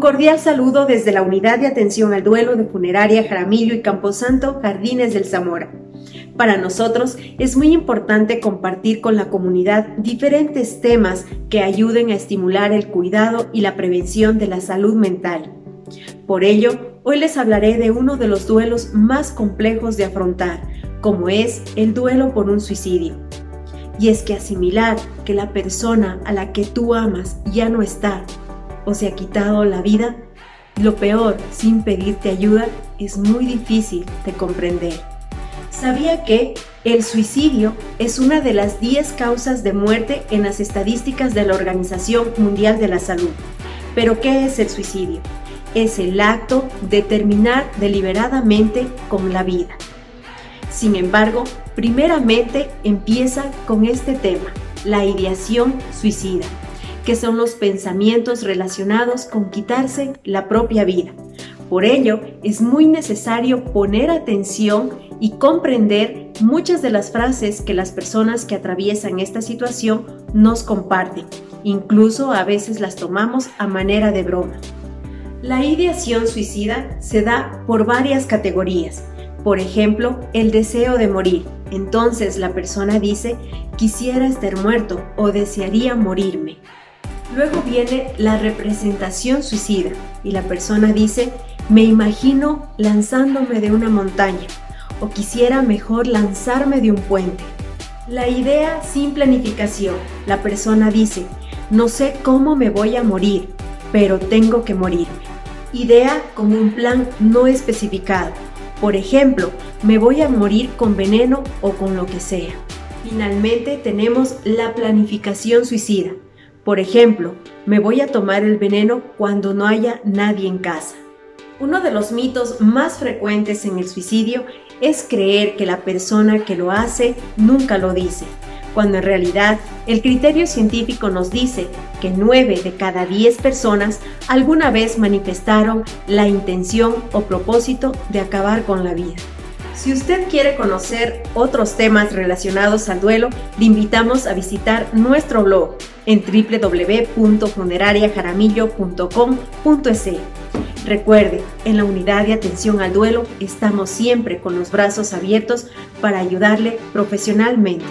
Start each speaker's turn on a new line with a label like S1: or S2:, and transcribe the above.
S1: Un cordial saludo desde la Unidad de Atención al Duelo de Funeraria Jaramillo y Camposanto, Jardines del Zamora. Para nosotros es muy importante compartir con la comunidad diferentes temas que ayuden a estimular el cuidado y la prevención de la salud mental. Por ello, hoy les hablaré de uno de los duelos más complejos de afrontar, como es el duelo por un suicidio. Y es que asimilar que la persona a la que tú amas ya no está o se ha quitado la vida, lo peor, sin pedirte ayuda, es muy difícil de comprender. ¿Sabía que el suicidio es una de las 10 causas de muerte en las estadísticas de la Organización Mundial de la Salud? Pero ¿qué es el suicidio? Es el acto de terminar deliberadamente con la vida. Sin embargo, primeramente empieza con este tema, la ideación suicida, son los pensamientos relacionados con quitarse la propia vida. Por ello, es muy necesario poner atención y comprender muchas de las frases que las personas que atraviesan esta situación nos comparten. Incluso a veces las tomamos a manera de broma. La ideación suicida se da por varias categorías. Por ejemplo, el deseo de morir. Entonces la persona dice, quisiera estar muerto o desearía morirme. Luego viene la representación suicida y la persona dice, me imagino lanzándome de una montaña o quisiera mejor lanzarme de un puente. La idea sin planificación. La persona dice, no sé cómo me voy a morir, pero tengo que morirme. Idea como un plan no especificado. Por ejemplo, me voy a morir con veneno o con lo que sea. Finalmente tenemos la planificación suicida. Por ejemplo, me voy a tomar el veneno cuando no haya nadie en casa. Uno de los mitos más frecuentes en el suicidio es creer que la persona que lo hace nunca lo dice, cuando en realidad el criterio científico nos dice que 9 de cada 10 personas alguna vez manifestaron la intención o propósito de acabar con la vida. Si usted quiere conocer otros temas relacionados al duelo, le invitamos a visitar nuestro blog en www.funerariajaramillo.com.es. Recuerde, en la unidad de atención al duelo estamos siempre con los brazos abiertos para ayudarle profesionalmente.